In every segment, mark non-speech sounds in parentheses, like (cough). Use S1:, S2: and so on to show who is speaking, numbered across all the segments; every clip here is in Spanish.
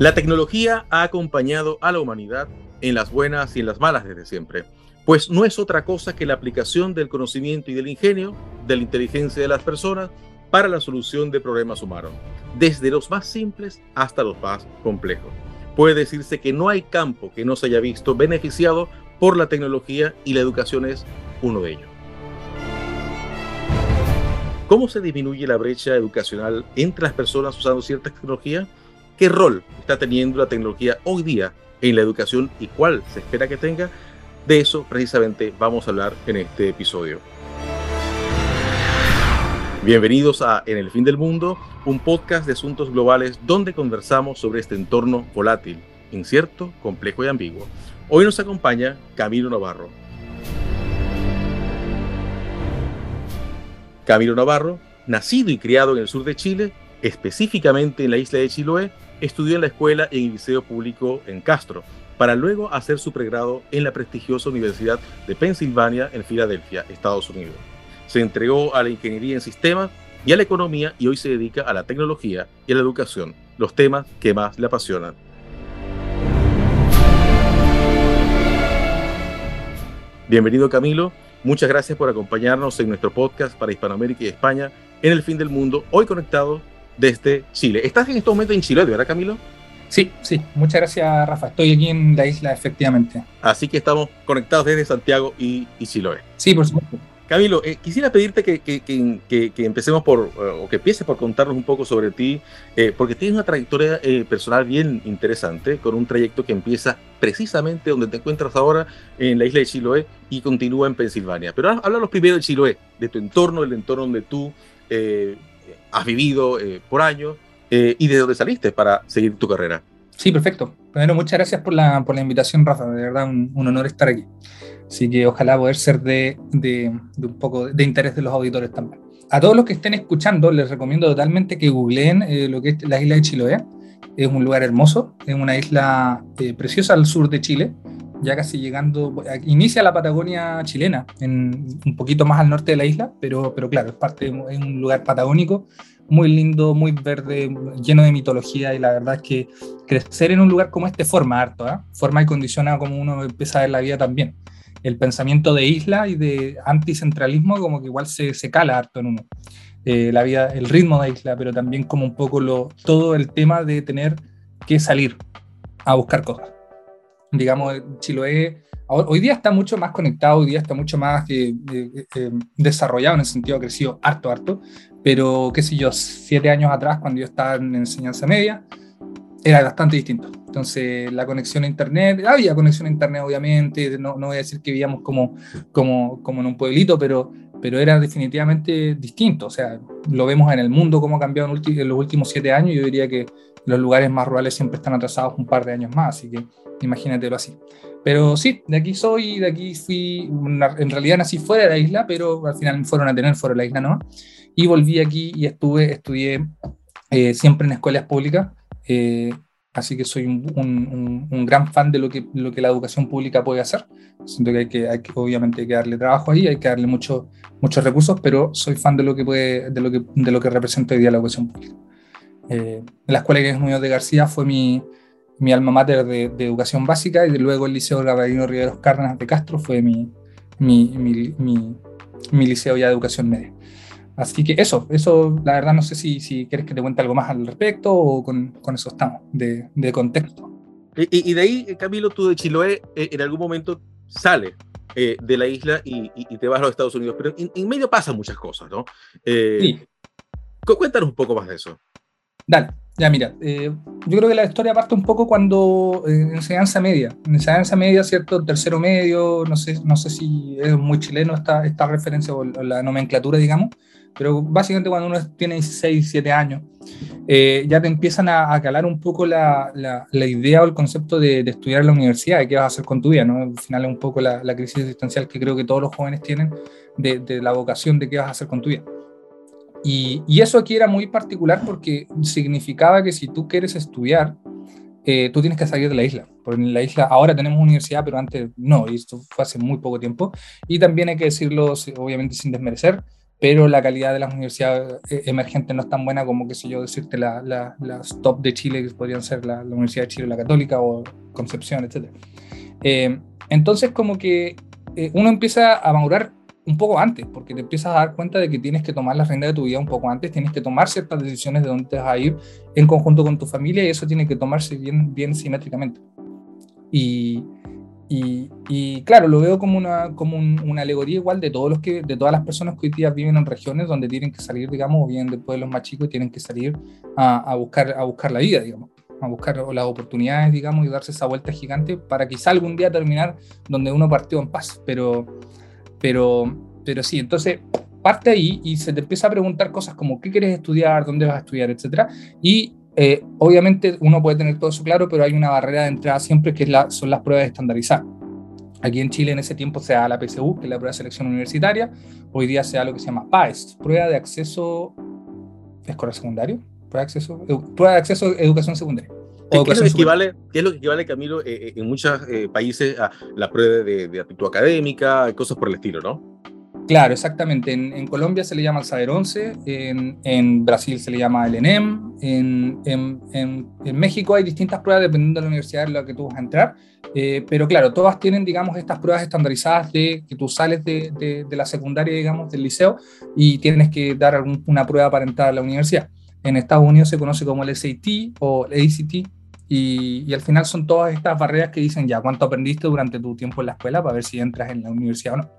S1: La tecnología ha acompañado a la humanidad en las buenas y en las malas desde siempre, pues no es otra cosa que la aplicación del conocimiento y del ingenio, de la inteligencia de las personas para la solución de problemas humanos, desde los más simples hasta los más complejos. Puede decirse que no hay campo que no se haya visto beneficiado por la tecnología y la educación es uno de ellos. ¿Cómo se disminuye la brecha educacional entre las personas usando cierta tecnología? ¿Qué rol está teniendo la tecnología hoy día en la educación y cuál se espera que tenga? De eso precisamente vamos a hablar en este episodio. Bienvenidos a En el fin del mundo, un podcast de asuntos globales donde conversamos sobre este entorno volátil, incierto, complejo y ambiguo. Hoy nos acompaña Camilo Navarro. Camilo Navarro, nacido y criado en el sur de Chile, específicamente en la isla de Chiloé, estudió en la escuela y en el liceo público en Castro, para luego hacer su pregrado en la prestigiosa Universidad de Pensilvania en Filadelfia, Estados Unidos. Se entregó a la ingeniería en sistemas y a la economía y hoy se dedica a la tecnología y a la educación, los temas que más le apasionan. Bienvenido Camilo, muchas gracias por acompañarnos en nuestro podcast para Hispanoamérica y España en el fin del mundo, hoy conectado desde Chile. ¿Estás en este momento en Chile, verdad, Camilo?
S2: Sí, sí, muchas gracias, Rafa. Estoy aquí en la isla, efectivamente.
S1: Así que estamos conectados desde Santiago y, Chiloé.
S2: Sí, por supuesto.
S1: Camilo, eh, quisiera pedirte que, que, que, empecemos por, eh, o que empieces por contarnos un poco sobre ti, eh, porque tienes una trayectoria personal bien interesante, con un trayecto que empieza precisamente donde te encuentras ahora, en la isla de Chiloé, y continúa en Pensilvania. Pero háblanos primero de Chiloé, de tu entorno, el entorno donde tú has vivido eh, por años eh, y de dónde saliste para seguir tu carrera.
S2: Sí, perfecto. Primero, muchas gracias por la, por la invitación, Rafa. De verdad, un, honor estar aquí. Así que ojalá poder ser de, de, un poco de interés de los auditores también. A todos los que estén escuchando, les recomiendo totalmente que googleen eh, lo que es la isla de Chiloé. Es un lugar hermoso, es una isla preciosa al sur de Chile, ya casi llegando, inicia la Patagonia chilena, en, un poquito más al norte de la isla, pero, pero claro, es parte de un lugar patagónico muy lindo, muy verde, lleno de mitología y la verdad es que crecer en un lugar como este forma harto, ¿eh? forma y condiciona como uno empieza a ver la vida también. El pensamiento de isla y de anticentralismo como que igual se, se cala harto en uno. Eh, la vida, el ritmo de isla, pero también como un poco lo, todo el tema de tener que salir a buscar cosas digamos, Chiloé hoy día está mucho más conectado, hoy día está mucho más eh, eh, eh, desarrollado en el sentido, ha crecido harto, harto, pero qué sé yo, siete años atrás, cuando yo estaba en enseñanza media, era bastante distinto. Entonces, la conexión a Internet, había conexión a Internet, obviamente, no, no voy a decir que vivíamos como, como, como en un pueblito, pero, pero era definitivamente distinto. O sea, lo vemos en el mundo, cómo ha cambiado en, en los últimos siete años. Yo diría que los lugares más rurales siempre están atrasados un par de años más, así que imagínatelo así. Pero sí, de aquí soy, de aquí fui, en realidad nací fuera de la isla, pero al final me fueron a tener fuera de la isla, ¿no? Y volví aquí y estuve, estudié eh, siempre en escuelas públicas, eh, así que soy un, gran fan de lo que, lo que la educación pública puede hacer. Siento que hay que, hay que obviamente hay que darle trabajo ahí, hay que darle mucho, muchos recursos, pero soy fan de lo que, puede, de lo que, de lo que representa hoy día la educación pública. Eh, la Escuela Inés Muñoz de García fue mi, mi alma mater de, educación básica y luego el Liceo Gabrielino Riveros Cárdenas de Castro fue mi, mi, mi, mi, liceo ya de educación media. Así que eso, eso la verdad no sé si, si quieres que te cuente algo más al respecto o con, con eso estamos, de, de contexto.
S1: Y, y, de ahí, Camilo, tú de Chiloé eh, en algún momento sales eh, de la isla y, y, te vas a los Estados Unidos, pero en, medio pasan muchas cosas, ¿no? sí. Cuéntanos un poco más de eso.
S2: Dale, ya mira, eh, yo creo que la historia parte un poco cuando eh, enseñanza media, en enseñanza media, ¿cierto? Tercero medio, no sé, no sé si es muy chileno esta, esta referencia o la nomenclatura, digamos, pero básicamente cuando uno tiene 16, 17 años, eh, ya te empiezan a, calar un poco la, la, la, idea o el concepto de, de, estudiar en la universidad y qué vas a hacer con tu vida, ¿no? Al final es un poco la, la crisis existencial que creo que todos los jóvenes tienen de, de la vocación de qué vas a hacer con tu vida. Y, eso aquí era muy particular porque significaba que si tú quieres estudiar, eh, tú tienes que salir de la isla. Porque en la isla ahora tenemos universidad, pero antes no, y esto fue hace muy poco tiempo. Y también hay que decirlo, obviamente sin desmerecer, pero la calidad de las universidades eh, emergentes no es tan buena como, qué sé yo, decirte la, las top de Chile, que podrían ser la, Universidad de Chile, la Católica o Concepción, etc. Eh, entonces, como que eh, uno empieza a madurar un poco antes, porque te empiezas a dar cuenta de que tienes que tomar la rienda de tu vida un poco antes, tienes que tomar ciertas decisiones de dónde te vas a ir en conjunto con tu familia y eso tiene que tomarse bien, bien simétricamente. Y, y, claro, lo veo como una, como una alegoría igual de todos los que, de todas las personas que hoy día viven en regiones donde tienen que salir, digamos, o vienen de pueblos más chicos tienen que salir a, a, buscar, a buscar la vida, digamos, a buscar las oportunidades, digamos, y darse esa vuelta gigante para quizá algún día terminar donde uno partió en paz. Pero, pero, pero sí, entonces parte ahí y se te empieza a preguntar cosas como qué quieres estudiar, dónde vas a estudiar, etcétera, y eh, obviamente uno puede tener todo eso claro, pero hay una barrera de entrada siempre que es la, son las pruebas estandarizadas. Aquí en Chile en ese tiempo se da la PSU, que es la prueba de selección universitaria. Hoy día se da lo que se llama PAES, prueba de acceso escolar secundario, prueba de acceso, prueba de acceso a educación secundaria.
S1: ¿Qué, es lo que equivale, ¿Qué, es lo que equivale, Camilo, eh, eh, en muchos países a la prueba de, de aptitud académica, cosas por el estilo, no?
S2: Claro, exactamente. En, Colombia se le llama el Saber 11, en, en, Brasil se le llama el ENEM, en, en, México hay distintas pruebas dependiendo de la universidad en la que tú vas a entrar, eh, pero claro, todas tienen, digamos, estas pruebas estandarizadas de que tú sales de, de, la secundaria, digamos, del liceo y tienes que dar una prueba para entrar a la universidad. En Estados Unidos se conoce como el SAT o el ACT, y, y, al final son todas estas barreras que dicen ya cuánto aprendiste durante tu tiempo en la escuela para ver si entras en la universidad o no.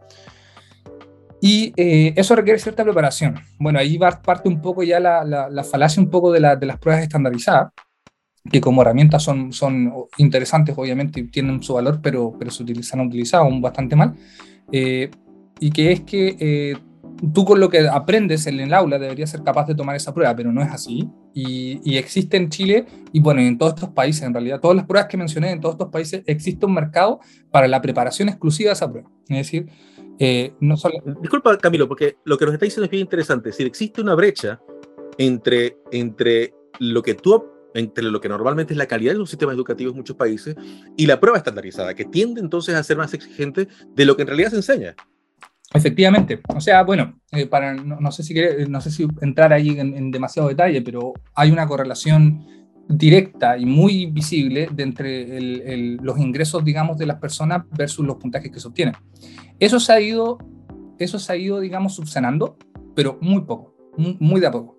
S2: Y eh, eso requiere cierta preparación. Bueno, ahí parte un poco ya la, la, falacia un poco de, de, las pruebas estandarizadas, que como herramientas son, son interesantes, obviamente, y tienen su valor, pero, pero se utilizan utilizado bastante mal. Eh, y que es que eh, tú con lo que aprendes en el aula deberías ser capaz de tomar esa prueba, pero no es así. Y, y, existe en Chile, y bueno, en todos estos países, en realidad, todas las pruebas que mencioné, en todos estos países existe un mercado para la preparación exclusiva de esa prueba. Es decir,
S1: eh, no solo... Disculpa, Camilo, porque lo que nos está diciendo es bien interesante. Es decir, existe una brecha entre, entre lo que tú entre lo que normalmente es la calidad de los sistemas educativos en muchos países y la prueba estandarizada, que tiende entonces a ser más exigente de lo que en realidad se enseña.
S2: Efectivamente. O sea, bueno, eh, para, no, sé si no sé si entrar ahí en, en, demasiado detalle, pero hay una correlación directa y muy visible de entre los ingresos, digamos, de las personas versus los puntajes que se obtienen. Eso se ha ido, eso se ha ido digamos, subsanando, pero muy poco, muy de a poco.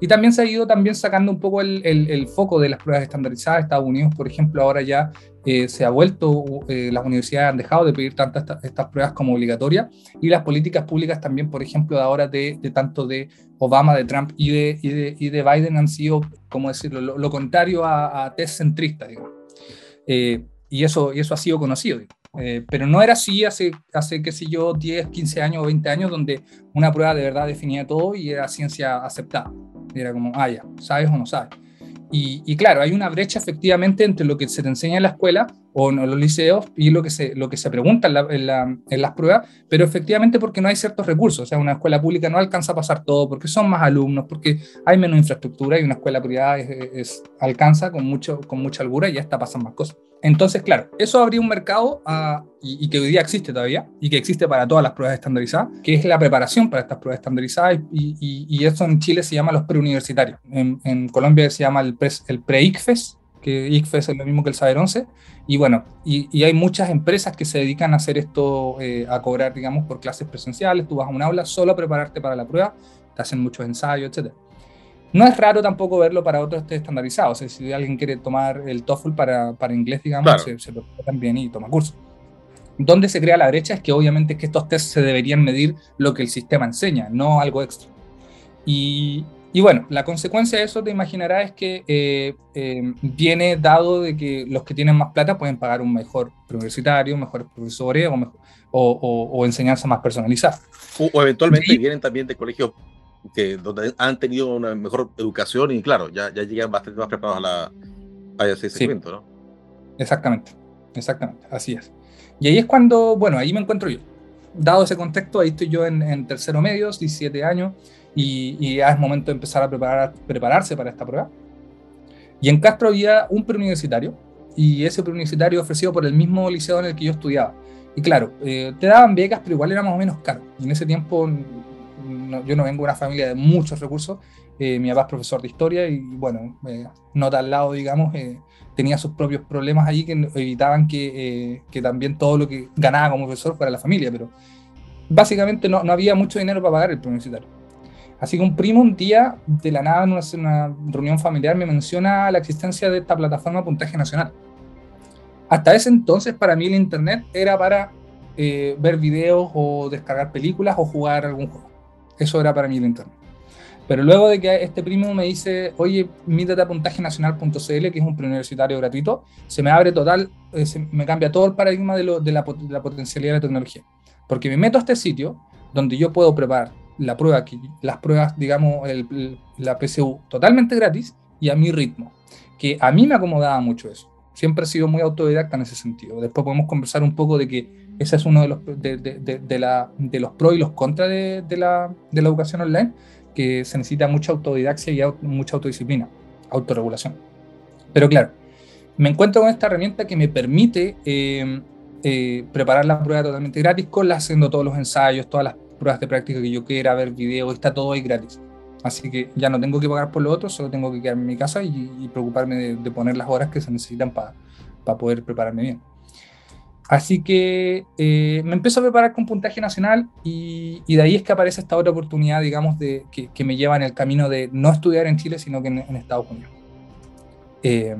S2: Y también se ha ido también sacando un poco el, el, foco de las pruebas estandarizadas. Estados Unidos, por ejemplo, ahora ya eh, se ha vuelto, eh, las universidades han dejado de pedir tantas estas pruebas como obligatorias y las políticas públicas también, por ejemplo, de ahora de, tanto de Obama, de Trump y de, y de, y de Biden han sido, como decirlo, lo, contrario a, test centristas, digamos. Eh, y, eso, y eso ha sido conocido. Eh, pero no era así hace, hace, qué sé yo, 10, 15 años o 20 años, donde una prueba de verdad definía todo y era ciencia aceptada. Era como, ah, ya, ¿sabes o no sabes? Y, claro, hay una brecha efectivamente entre lo que se te enseña en la escuela o en los liceos y lo que se, lo que se pregunta en, en, las pruebas, pero efectivamente porque no hay ciertos recursos. O sea, una escuela pública no alcanza a pasar todo porque son más alumnos, porque hay menos infraestructura y una escuela privada es, alcanza con, mucho, con mucha holgura y ya está pasando más cosas. Entonces, claro, eso habría un mercado ah, y, que hoy día existe todavía y que existe para todas las pruebas estandarizadas, que es la preparación para estas pruebas estandarizadas y, y, eso en Chile se llama los preuniversitarios. En, en Colombia se llama el, pre, el pre-ICFES, que ICFES es lo mismo que el Saber 11, y bueno, y, hay muchas empresas que se dedican a hacer esto, eh, a cobrar, digamos, por clases presenciales, tú vas a un aula solo a prepararte para la prueba, te hacen muchos ensayos, etcétera. No es raro tampoco verlo para otros estandarizados. si alguien quiere tomar el TOEFL para, para inglés, digamos, se, se también y toma curso. Donde se crea la brecha es que obviamente que estos tests se deberían medir lo que el sistema enseña, no algo extra. Y, y bueno, la consecuencia de eso te imaginarás es que eh, eh, viene dado de que los que tienen más plata pueden pagar un mejor universitario, mejores profesores o, o, o, enseñanza más personalizada.
S1: O, eventualmente vienen también de colegios que donde han tenido una mejor educación y claro, ya, ya llegan bastante más preparados a, la, a ese segmento, ¿no?
S2: Exactamente, exactamente, así es. Y ahí es cuando, bueno, ahí me encuentro yo. Dado ese contexto, ahí estoy yo en, en tercero medio, 17 años, y, y, ya es momento de empezar a preparar, prepararse para esta prueba. Y en Castro había un preuniversitario, y ese preuniversitario ofrecido por el mismo liceo en el que yo estudiaba. Y claro, eh, te daban becas, pero igual era más o menos caro. Y en ese tiempo yo no vengo de una familia de muchos recursos, eh, mi papá es profesor de historia y bueno, eh, nota al lado, digamos, eh, tenía sus propios problemas allí que evitaban que, que, también todo lo que ganaba como profesor fuera la familia, pero básicamente no, no había mucho dinero para pagar el universitario. Así que un primo un día, de la nada, en una reunión familiar, me menciona la existencia de esta plataforma Puntaje Nacional. Hasta ese entonces, para mí el Internet era para ver videos o descargar películas o jugar algún juego. Eso era para mí el Internet. Pero luego de que este primo me dice, oye, mítate a puntajenacional.cl, que es un preuniversitario gratuito, se me abre total, eh, me cambia todo el paradigma de, lo, de, la, potencialidad de la tecnología. Porque me meto a este sitio donde yo puedo preparar la prueba, las pruebas, digamos, la PSU totalmente gratis y a mi ritmo. Que a mí me acomodaba mucho eso. Siempre he sido muy autodidacta en ese sentido. Después podemos conversar un poco de que ese es uno de los, de, los pros y los contras de, la, educación online que se necesita mucha autodidaxia y mucha autodisciplina, autorregulación. Pero claro, me encuentro con esta herramienta que me permite eh, eh, preparar la prueba totalmente gratis, con haciendo todos los ensayos, todas las pruebas de práctica que yo quiera, ver videos, está todo ahí gratis. Así que ya no tengo que pagar por lo otro, solo tengo que quedarme en mi casa y, preocuparme de, poner las horas que se necesitan para poder prepararme bien. Así que eh, me empiezo a preparar con puntaje nacional y, de ahí es que aparece esta otra oportunidad, digamos, de, que, me lleva en el camino de no estudiar en Chile, sino que en, Estados Unidos. Eh,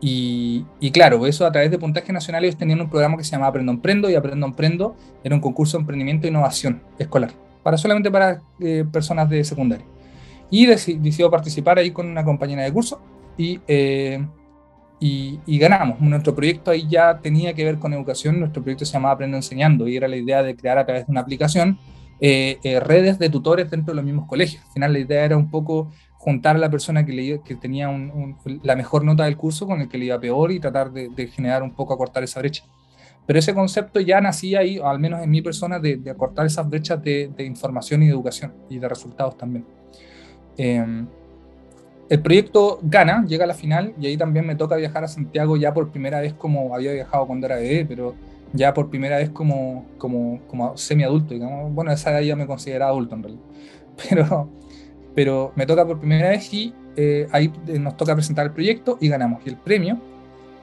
S2: y, claro, eso a través de puntaje nacional ellos tenían un programa que se llamaba Aprendo Emprendo y Aprendo Emprendo era un concurso de emprendimiento e innovación escolar, para solamente para eh, personas de secundaria. Y decidió participar ahí con una compañera de curso y y, ganamos. Nuestro proyecto ahí ya tenía que ver con educación, nuestro proyecto se llamaba Aprendo Enseñando y era la idea de crear a través de una aplicación eh, eh, redes de tutores dentro de los mismos colegios. Al final la idea era un poco juntar a la persona que, le, que tenía la mejor nota del curso con el que le iba peor y tratar de, generar un poco, acortar esa brecha. Pero ese concepto ya nacía ahí, al menos en mi persona, de, acortar esas brechas de, información y de educación y de resultados también. Eh, el proyecto gana, llega a la final y ahí también me toca viajar a Santiago ya por primera vez como había viajado cuando era bebé, pero ya por primera vez como, como, como semi-adulto. Bueno, esa edad ya me consideraba adulto en realidad. (laughs) Pero, pero me toca por primera vez y eh, ahí nos toca presentar el proyecto y ganamos. Y el premio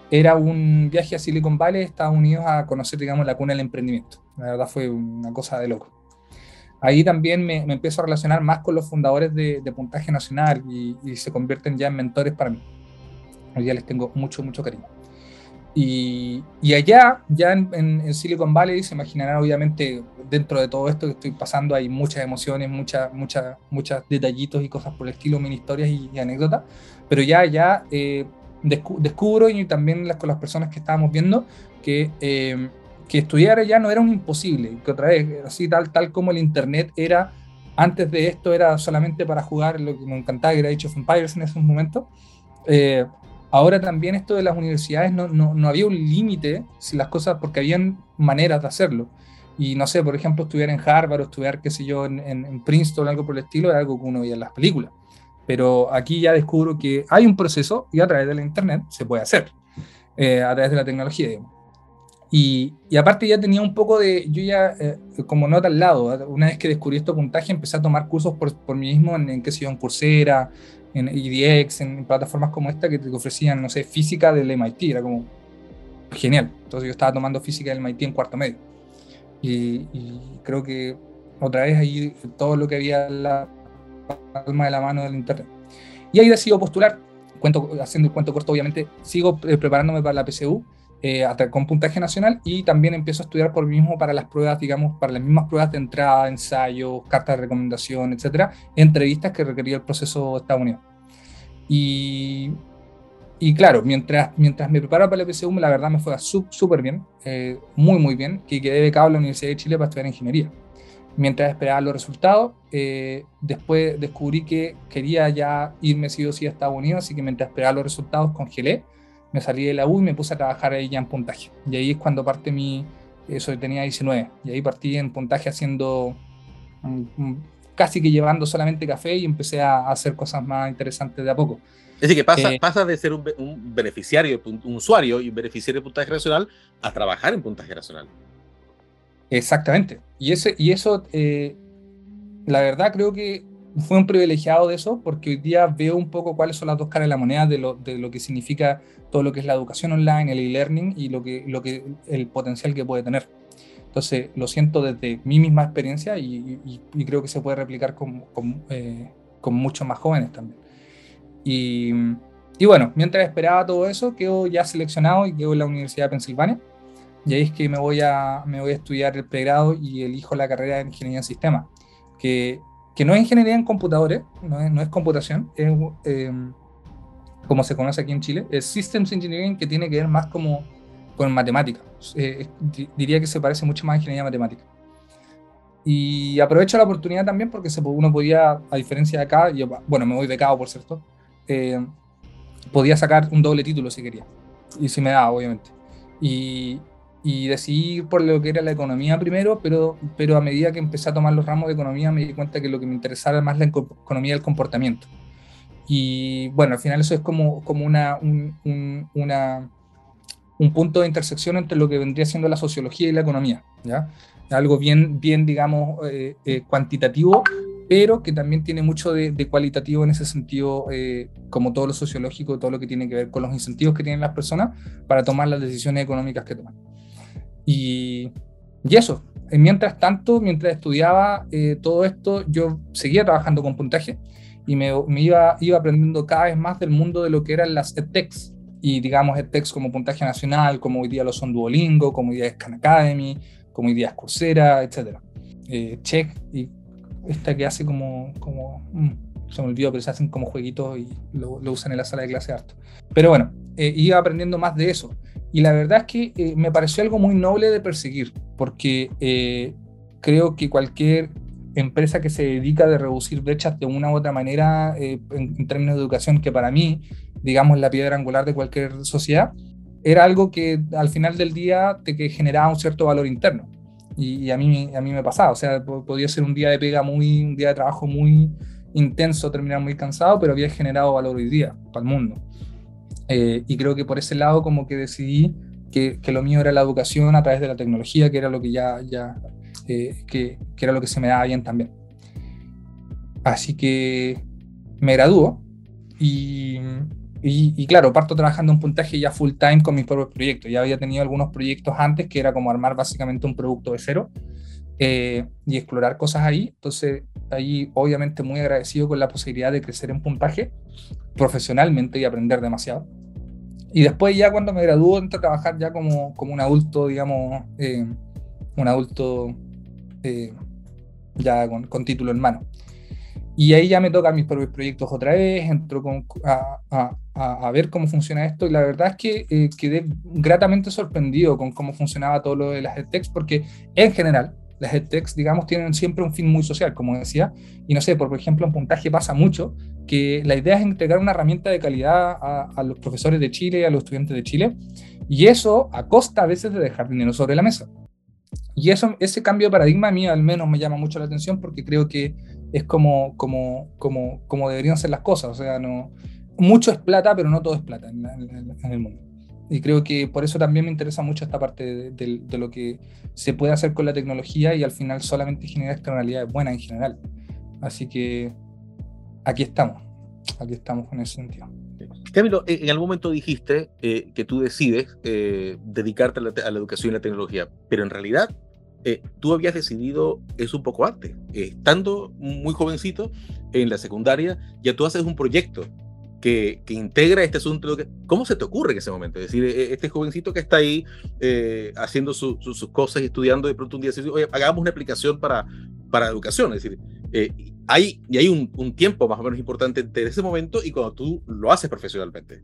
S2: era un viaje a Silicon Valley, Estados Unidos, a conocer, digamos, la cuna del emprendimiento. La verdad fue una cosa de loco ahí también me, empiezo a relacionar más con los fundadores de, Puntaje Nacional y, se convierten ya en mentores para mí. Hoy día les tengo mucho, mucho cariño. Y, allá, ya en, Silicon Valley, se imaginarán obviamente dentro de todo esto que estoy pasando hay muchas emociones, muchas, muchas, muchos detallitos y cosas por el estilo, mini historias y, anécdotas, pero ya, ya eh, descubro y también las, con las personas que estábamos viendo que eh, que estudiar allá no era un imposible, que otra vez, así tal, tal como el Internet era, antes de esto era solamente para jugar, lo que me encantaba que era Age of Empires en esos momentos, eh, ahora también esto de las universidades no, no, no había un límite, si las cosas, porque habían maneras de hacerlo. Y no sé, por ejemplo, estudiar en Harvard o estudiar, qué sé yo, en, en, Princeton o algo por el estilo, era algo que uno veía en las películas. Pero aquí ya descubro que hay un proceso y a través de la Internet se puede hacer, eh, a través de la tecnología, digamos. Y, aparte ya tenía un poco de, yo ya eh, como nota al lado, una vez que descubrí este puntaje empecé a tomar cursos por, por mí mismo en, en qué sé yo, en Coursera, en EDX, en plataformas como esta que te ofrecían, no sé, física del MIT, era como genial. Entonces yo estaba tomando física del MIT en cuarto medio. Y, creo que otra vez ahí todo lo que había en la palma de la mano del internet. Y ahí decido postular, cuento, haciendo el cuento corto obviamente, sigo eh, preparándome para la PSU eh, con puntaje nacional y también empiezo a estudiar por mí mismo para las pruebas, digamos, para las mismas pruebas de entrada, ensayos, cartas de recomendación, etcétera, entrevistas que requería el proceso de Estados Unidos. Y, y claro, mientras, mientras me preparaba para el PSU, la verdad me fue súper bien, eh, muy, muy bien, que quedé becado en la Universidad de Chile para estudiar ingeniería. Mientras esperaba los resultados, eh, después descubrí que quería ya irme sí o sí a Estados Unidos, así que mientras esperaba los resultados congelé me salí de la U y me puse a trabajar ahí ya en puntaje. Y ahí es cuando parte mi, eso tenía 19, y ahí partí en puntaje haciendo, mm, mm, casi que llevando solamente café y empecé a hacer cosas más interesantes de a poco.
S1: Es decir, que pasa, eh, pasa de ser un, beneficiario, un usuario y un beneficiario de puntaje nacional a trabajar en puntaje nacional.
S2: Exactamente. Y, ese, y eso, eh, la verdad creo que fue un privilegiado de eso, porque hoy día veo un poco cuáles son las dos caras de la moneda de lo, de lo que significa todo lo que es la educación online, el e-learning y lo que, lo que, el potencial que puede tener. Entonces, lo siento desde mi misma experiencia y, y, creo que se puede replicar con, con, eh, con, muchos más jóvenes también. Y, y, bueno, mientras esperaba todo eso, quedo ya seleccionado y quedo en la Universidad de Pensilvania. Y ahí es que me voy a, me voy a estudiar el pregrado y elijo la carrera de Ingeniería en Sistemas, que que no es ingeniería en computadores, no es, no es computación, es em, como se conoce aquí en Chile, es Systems Engineering que tiene que ver más como con matemática. Eh, diría que se parece mucho más a ingeniería matemática. Y aprovecho la oportunidad también porque se, uno podía, a diferencia de acá, yo, bueno, me voy becado por cierto, eh, podía sacar un doble título si quería. Y si me daba, obviamente. Y, y decidí ir por lo que era la economía primero, pero, pero a medida que empecé a tomar los ramos de economía me di cuenta que lo que me interesaba más la economía del comportamiento. Y bueno, al final eso es como, como una, un, una, un punto de intersección entre lo que vendría siendo la sociología y la economía, ¿ya? Algo bien, bien digamos, eh, eh, cuantitativo, pero que también tiene mucho de, cualitativo en ese sentido, eh, como todo lo sociológico, todo lo que tiene que ver con los incentivos que tienen las personas para tomar las decisiones económicas que toman. Y, y eso, mientras tanto, mientras estudiaba eh, todo esto, yo seguía trabajando con puntaje y me, me, iba, iba aprendiendo cada vez más del mundo de lo que eran las edtechs. Y digamos, edtechs como puntaje nacional, como hoy día lo son Duolingo, como hoy día es Khan Academy, como hoy día es Coursera, etc. Eh, Check y esta que hace como, como mm, se me olvidó, pero se hacen como jueguitos y lo, lo usan en la sala de clase harto. Pero bueno, eh, iba aprendiendo más de eso. Y la verdad es que eh, me pareció algo muy noble de perseguir, porque eh, creo que cualquier empresa que se dedica a reducir brechas de una u otra manera en, en, términos de educación, que para mí, digamos, la piedra angular de cualquier sociedad, era algo que al final del día te que generaba un cierto valor interno. Y, y, a, mí, a mí me pasaba, o sea, podía ser un día de pega muy, un día de trabajo muy intenso, terminar muy cansado, pero había generado valor hoy día para el mundo. Eh, y creo que por ese lado como que decidí que, que, lo mío era la educación a través de la tecnología, que era lo que ya, ya eh, que, que, era lo que se me daba bien también. Así que me graduó y, y, claro, parto trabajando un puntaje ya full time con mis propios proyectos. Ya había tenido algunos proyectos antes que era como armar básicamente un producto de cero eh, y explorar cosas ahí. Entonces, ahí obviamente muy agradecido con la posibilidad de crecer en puntaje profesionalmente y aprender demasiado. Y después ya cuando me graduó entré a trabajar ya como, como un adulto, digamos, eh, un adulto eh, ya con, con, título en mano. Y ahí ya me tocan mis propios proyectos otra vez, entro con, a, a, ver cómo funciona esto y la verdad es que eh, quedé gratamente sorprendido con cómo funcionaba todo lo de las edtechs porque en general las edtechs, digamos, tienen siempre un fin muy social, como decía, y no sé, por ejemplo, en puntaje pasa mucho que la idea es entregar una herramienta de calidad a, los profesores de Chile, a los estudiantes de Chile, y eso a costa a veces de dejar dinero sobre la mesa. Y eso, ese cambio de paradigma a mí al menos me llama mucho la atención porque creo que es como, como, como, como deberían ser las cosas, o sea, no, mucho es plata, pero no todo es plata en, en el mundo. Y creo que por eso también me interesa mucho esta parte de, lo que se puede hacer con la tecnología y al final solamente genera externalidades buenas en general. Así que aquí estamos, aquí estamos en ese sentido.
S1: Camilo, en algún momento dijiste eh, que tú decides eh, dedicarte a la, educación y la tecnología, pero en realidad eh, tú habías decidido eso un poco antes. estando muy jovencito en la secundaria, ya tú haces un proyecto que, integra este asunto. ¿Cómo se te ocurre en ese momento? Es decir, e, este jovencito que está ahí eh, haciendo sus cosas estudiando, de pronto un día dice, oye, hagamos una aplicación para, para educación. Es decir, eh, hay, y hay un, tiempo más o menos importante entre ese momento y cuando tú lo haces profesionalmente.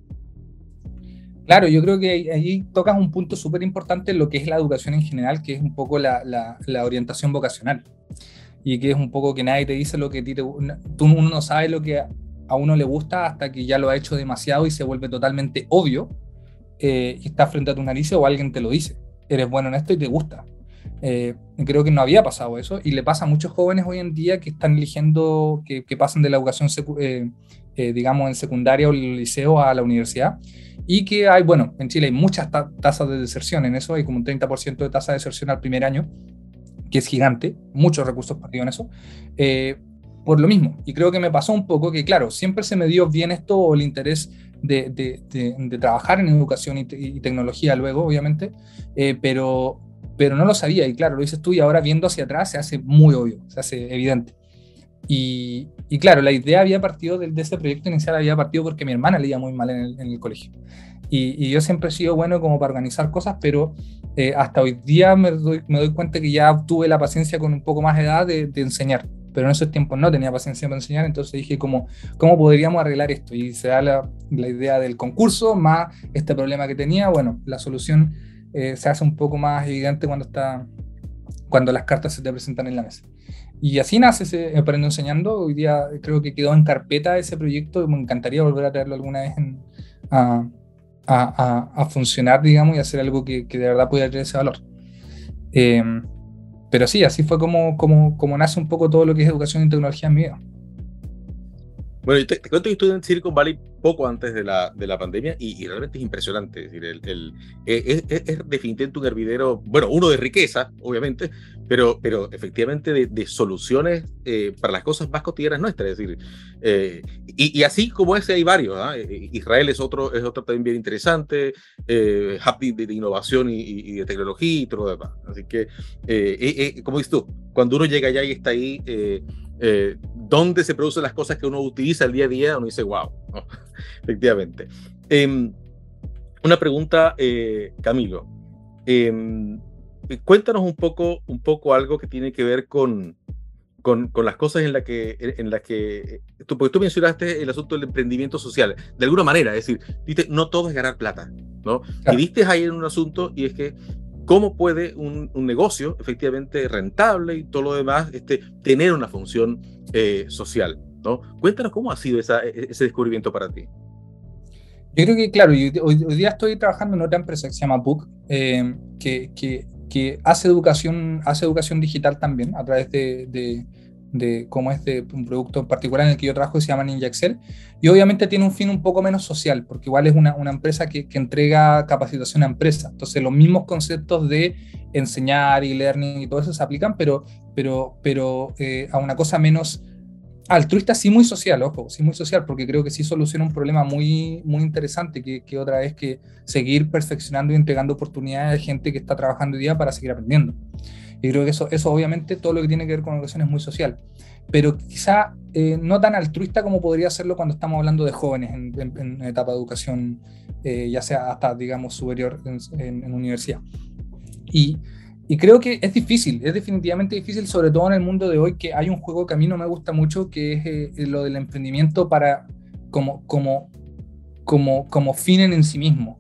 S2: Claro, yo creo que ahí, tocas un punto súper importante en lo que es la educación en general, que es un poco la, la, orientación vocacional. Y que es un poco que nadie te dice lo que ti te, tú uno no sabe lo que a uno le gusta hasta que ya lo ha hecho demasiado y se vuelve totalmente obvio eh, y está frente a tu nariz o alguien te lo dice. Eres bueno en esto y te gusta. Eh, creo que no había pasado eso. Y le pasa a muchos jóvenes hoy en día que están eligiendo que, que pasan de la educación, eh, digamos, en secundaria o el liceo a la universidad. Y que hay, bueno, en Chile hay muchas tasas de deserción en eso, hay como un 30% de tasa de deserción al primer año que es gigante, muchos recursos perdidos en eso, eh, por lo mismo. Y creo que me pasó un poco que, claro, siempre se me dio bien esto o el interés de, trabajar en educación y, tecnología luego, obviamente, eh, pero, pero no lo sabía. Y claro, lo dices tú y ahora viendo hacia atrás se hace muy obvio, se hace evidente. Y, claro, la idea había partido de, de, este proyecto inicial, había partido porque mi hermana leía muy mal en el, colegio. Y, yo siempre he sido bueno como para organizar cosas, pero eh, hasta hoy día me doy, me doy, cuenta que ya tuve la paciencia con un poco más de edad de enseñar pero en esos tiempos no tenía paciencia para enseñar, entonces dije, ¿cómo, cómo podríamos arreglar esto? Y se da la, la idea del concurso, más este problema que tenía, bueno, la solución eh, se hace un poco más evidente cuando, está, cuando las cartas se te presentan en la mesa. Y así nace ese Aprendo Enseñando. Hoy día creo que quedó en carpeta ese proyecto y me encantaría volver a traerlo alguna vez a, a, a, funcionar, digamos, y hacer algo que, que de verdad pudiera tener ese valor. Eh, pero sí, así fue como, como, como nace un poco todo lo que es educación y tecnología en mi vida.
S1: Bueno, te, te, cuento que estuve en Silicon Valley poco antes de la, de la pandemia y, y realmente es impresionante. Es, decir, el, el, es, es, es, definitivamente un hervidero, bueno, uno de riqueza, obviamente, pero, pero efectivamente de, de soluciones eh, para las cosas más cotidianas nuestras. Es decir, eh, y, y, así como ese hay varios. ¿eh? Israel es otro, es otro también bien interesante, eh, Happy de, de, innovación y, y, de tecnología y todo lo demás. Así que, eh, como dices tú, cuando uno llega allá y está ahí, eh, dónde se producen las cosas que uno utiliza el día a día, uno dice, wow, (laughs) efectivamente. Eh, una pregunta, eh, Camilo. Em, cuéntanos un poco, un poco algo que tiene que ver con, con, con, las cosas en las que, en la que tú, porque tú mencionaste el asunto del emprendimiento social, de alguna manera, es decir, diste, no todo es ganar plata, ¿no? Claro. Y diste ahí en un asunto y es que cómo puede un, negocio efectivamente rentable y todo lo demás este, tener una función eh, social. ¿no? Cuéntanos cómo ha sido e, ese descubrimiento para ti.
S2: Yo creo que, claro, hoy, día estoy trabajando en otra empresa que se llama PUC, eh, que, hace, educación, hace educación digital también a través de de cómo es de un producto en particular en el que yo trabajo, que se llama Ninja Excel, y obviamente tiene un fin un poco menos social, porque igual es una, una empresa que, que, entrega capacitación a empresas, entonces los mismos conceptos de enseñar y learning y todo eso se aplican, pero, pero, pero eh, a una cosa menos altruista, sí muy social, ojo, sí muy social, porque creo que sí soluciona un problema muy, muy interesante, que, otra vez que seguir perfeccionando y entregando oportunidades a gente que está trabajando hoy día para seguir aprendiendo. Y creo que eso, eso obviamente, todo lo que tiene que ver con educación es muy social, pero quizá eh, no tan altruista como podría serlo cuando estamos hablando de jóvenes en, en, en etapa de educación, eh, ya sea hasta, digamos, superior en, en universidad. Y, y, creo que es difícil, es definitivamente difícil, sobre todo en el mundo de hoy, que hay un juego que a mí no me gusta mucho, que es eh, lo del emprendimiento para, como, como, como, como fin en sí mismo.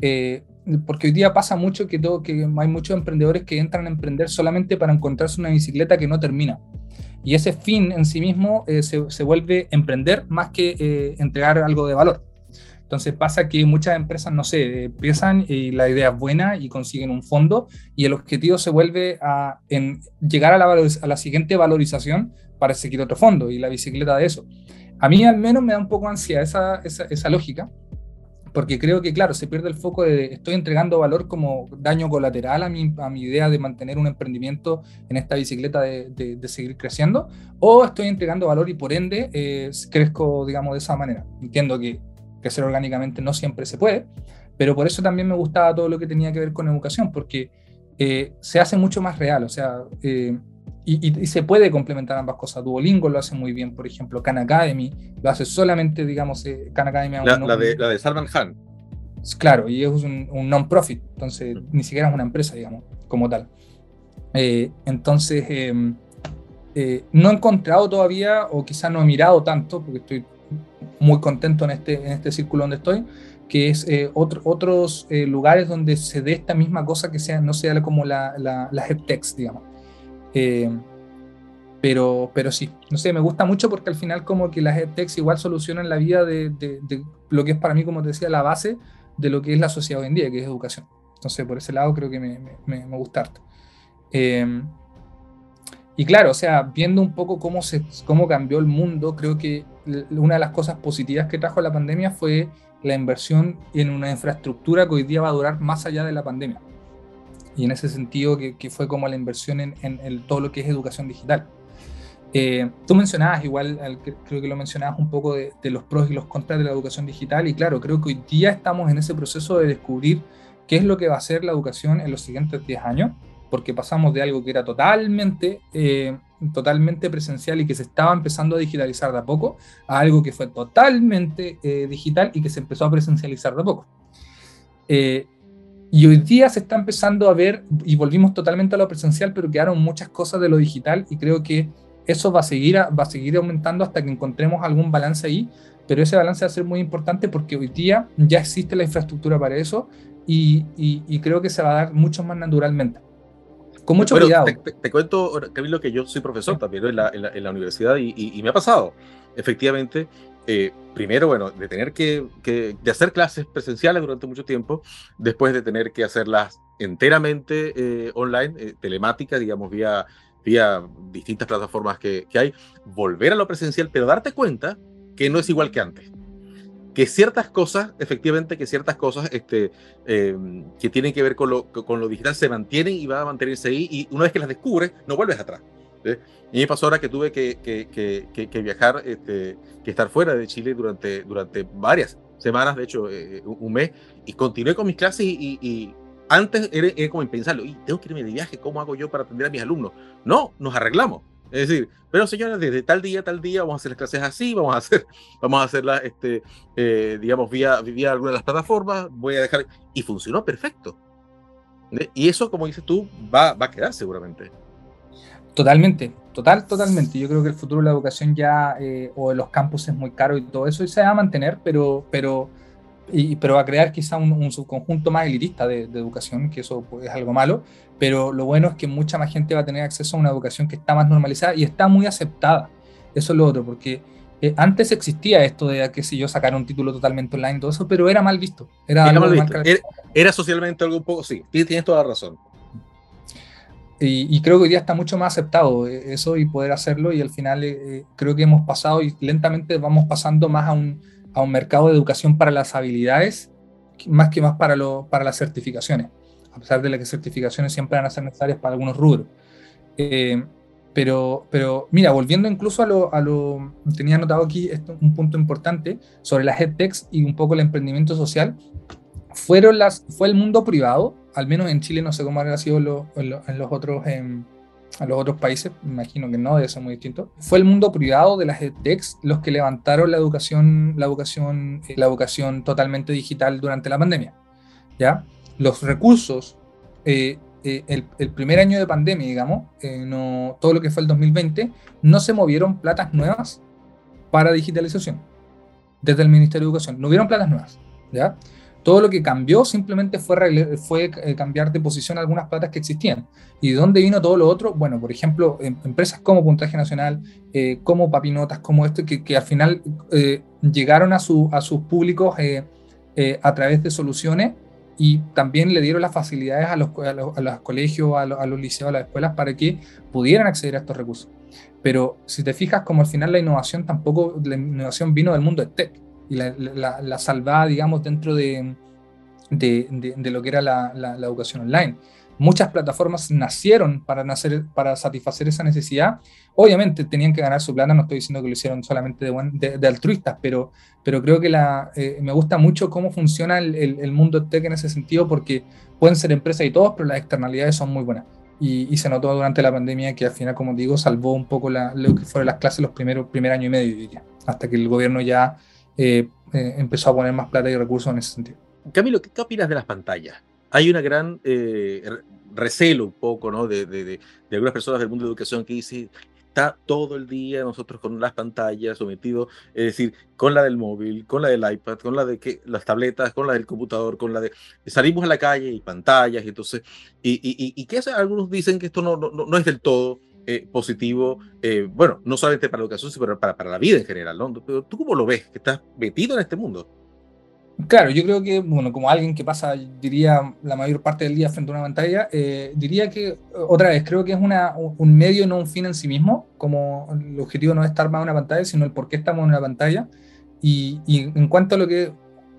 S2: Eh, porque hoy día pasa mucho que, todo, que hay muchos emprendedores que entran a emprender solamente para encontrarse una bicicleta que no termina. Y ese fin en sí mismo eh, se, se, vuelve emprender más que eh, entregar algo de valor. Entonces pasa que muchas empresas, no sé, empiezan y la idea es buena y consiguen un fondo y el objetivo se vuelve a en llegar a la, a la siguiente valorización para seguir otro fondo y la bicicleta de eso. A mí al menos me da un poco ansia esa, esa, esa lógica, porque creo que, claro, se pierde el foco de estoy entregando valor como daño colateral a mi, a mi idea de mantener un emprendimiento en esta bicicleta de, de, de seguir creciendo, o estoy entregando valor y por ende eh, crezco, digamos, de esa manera. Entiendo que crecer orgánicamente no siempre se puede, pero por eso también me gustaba todo lo que tenía que ver con educación, porque eh, se hace mucho más real, o sea, eh, y, y, y, se puede complementar ambas cosas. Duolingo lo hace muy bien, por ejemplo, Khan Academy lo hace solamente, digamos, eh, Khan Academy.
S1: La, la, de, la de Salman Khan.
S2: Claro, y es un, un non-profit, entonces mm. ni siquiera es una empresa, digamos, como tal. Eh, entonces, eh, eh, no he encontrado todavía, o quizá no he mirado tanto, porque estoy muy contento en este, en este círculo donde estoy, que es eh, otro, otros eh, lugares donde se dé esta misma cosa que sea, no sea como la, la, la HepTex, digamos. Eh, pero, pero sí, no sé, me gusta mucho porque al final como que las EdTechs igual solucionan la vida de, de, de, lo que es para mí, como te decía, la base de lo que es la sociedad hoy en día, que es educación. Entonces, por ese lado creo que me, me, me gusta harto. Eh, y claro, o sea, viendo un poco cómo, se, cómo cambió el mundo, creo que una de las cosas positivas que trajo la pandemia fue la inversión en una infraestructura que hoy día va a durar más allá de la pandemia. Y en ese sentido que, que fue como la inversión en, en, todo lo que es educación digital. Eh, tú mencionabas, igual creo que lo mencionabas un poco de, de, los pros y los contras de la educación digital y claro, creo que hoy día estamos en ese proceso de descubrir qué es lo que va a ser la educación en los siguientes 10 años, porque pasamos de algo que era totalmente, eh, totalmente presencial y que se estaba empezando a digitalizar de a poco, a algo que fue totalmente eh, digital y que se empezó a presencializar de a poco. Eh, y hoy día se está empezando a ver, y volvimos totalmente a lo presencial, pero quedaron muchas cosas de lo digital y creo que eso va a seguir, va a seguir aumentando hasta que encontremos algún balance ahí, pero ese balance va a ser muy importante porque hoy día ya existe la infraestructura para eso y, y creo que se va a dar mucho más naturalmente. Con mucho cuidado.
S1: Te, cuento, Camilo, que yo soy profesor también en, la, en, la, universidad y, me ha pasado, efectivamente, eh, primero, bueno, de tener que, que, de hacer clases presenciales durante mucho tiempo, después de tener que hacerlas enteramente eh, online, eh, telemáticas, digamos, vía, vía distintas plataformas que, que hay, volver a lo presencial, pero darte cuenta que no es igual que antes que ciertas cosas, efectivamente, que ciertas cosas este, eh, que tienen que ver con lo, con lo digital se mantienen y van a mantenerse ahí y una vez que las descubres, no vuelves atrás. Y me pasó ahora que tuve que, que, que, viajar, este, que estar fuera de Chile durante, durante varias semanas, de hecho, eh, un mes, y continué con mis clases y, y, antes era, era, como pensarlo, y tengo que irme de viaje, ¿cómo hago yo para atender a mis alumnos? No, nos arreglamos. Es decir, pero señores, desde tal día, tal día, vamos a hacer las clases así, vamos a hacer, (laughs) vamos a hacerlas, este, eh, digamos, vía, vía alguna de las plataformas, voy a dejar, y funcionó perfecto. Y eso, como dices tú, va, va a quedar seguramente.
S2: Totalmente, total, totalmente. Yo creo que el futuro de la educación ya, eh, o de los campus es muy caro y todo eso, y se va a mantener, pero, pero y, pero a crear quizá un, subconjunto más elitista de, educación, que eso pues, es algo malo, pero lo bueno es que mucha más gente va a tener acceso a una educación que está más normalizada y está muy aceptada. Eso es lo otro, porque eh, antes existía esto de que si yo sacara un título totalmente online, todo eso, pero era mal visto. Era,
S1: era, socialmente algo un poco, sí, tienes toda la razón.
S2: Y, creo que hoy día está mucho más aceptado eh, eso y poder hacerlo y al final eh, creo que hemos pasado y lentamente vamos pasando más a un, a un mercado de educación para las habilidades, más que más para, lo, para las certificaciones, a pesar de que las certificaciones siempre van a ser necesarias para algunos rubros. Eh, pero, pero mira, volviendo incluso a lo, a lo tenía anotado aquí esto, un punto importante sobre las EdTechs y un poco el emprendimiento social, fueron las, fue el mundo privado, al menos en Chile, no sé cómo ha sido en, los otros... Em, a los otros países, imagino que no, debe ser muy distinto. Fue el mundo privado de las EdTechs los que levantaron la educación, la educación, eh, la educación totalmente digital durante la pandemia. ¿ya? Los recursos, eh, eh, el, primer año de pandemia, digamos, no, todo lo que fue el 2020, no se movieron platas nuevas para digitalización desde el Ministerio de Educación. No hubieron platas nuevas. ¿ya? Todo lo que cambió simplemente fue, eh, cambiar de posición algunas platas que existían. ¿Y de dónde vino todo lo otro? Bueno, por ejemplo, em, empresas como Puntaje Nacional, eh, como Papinotas, como esto, que, al final eh, llegaron a, su, a sus públicos a través de soluciones y también le dieron las facilidades a los, colegios, a los, a los liceos, a las escuelas para que pudieran acceder a estos recursos. Pero si te fijas, como al final la innovación tampoco, la innovación vino del mundo de tech y la, la, salvaba, digamos, dentro de, de, de, lo que era la, la, educación online. Muchas plataformas nacieron para, nacer, para satisfacer esa necesidad. Obviamente tenían que ganar su plata, no estoy diciendo que lo hicieron solamente de, de altruistas, pero, pero creo que la, eh, me gusta mucho cómo funciona el, el, mundo tech en ese sentido, porque pueden ser empresas y todos, pero las externalidades son muy buenas. Y, y, se notó durante la pandemia que al final, como digo, salvó un poco la, lo que fueron las clases los primeros primer año y medio, diría, hasta que el gobierno ya eh, eh, empezó a poner más plata y recursos en ese sentido.
S1: Camilo, ¿qué, opinas de las pantallas? Hay una gran eh, recelo un poco, ¿no? De, de, de, algunas personas del mundo de educación que dicen, está todo el día nosotros con las pantallas sometidos, es decir, con la del móvil, con la del iPad, con la de que, las tabletas, con la del computador, con la de salimos a la calle y pantallas, y entonces, y, y, y, que algunos dicen que esto no, no, no es del todo eh, positivo, eh, bueno, no solamente para la educación, sino para, para la vida en general, ¿no? Pero tú cómo lo ves, que estás metido en este mundo.
S2: Claro, yo creo que, bueno, como alguien que pasa, diría, la mayor parte del día frente a una pantalla, eh, diría que, otra vez, creo que es una, un medio, no un fin en sí mismo, como el objetivo no es estar más en una pantalla, sino el por qué estamos en una pantalla. Y, en cuanto a lo que,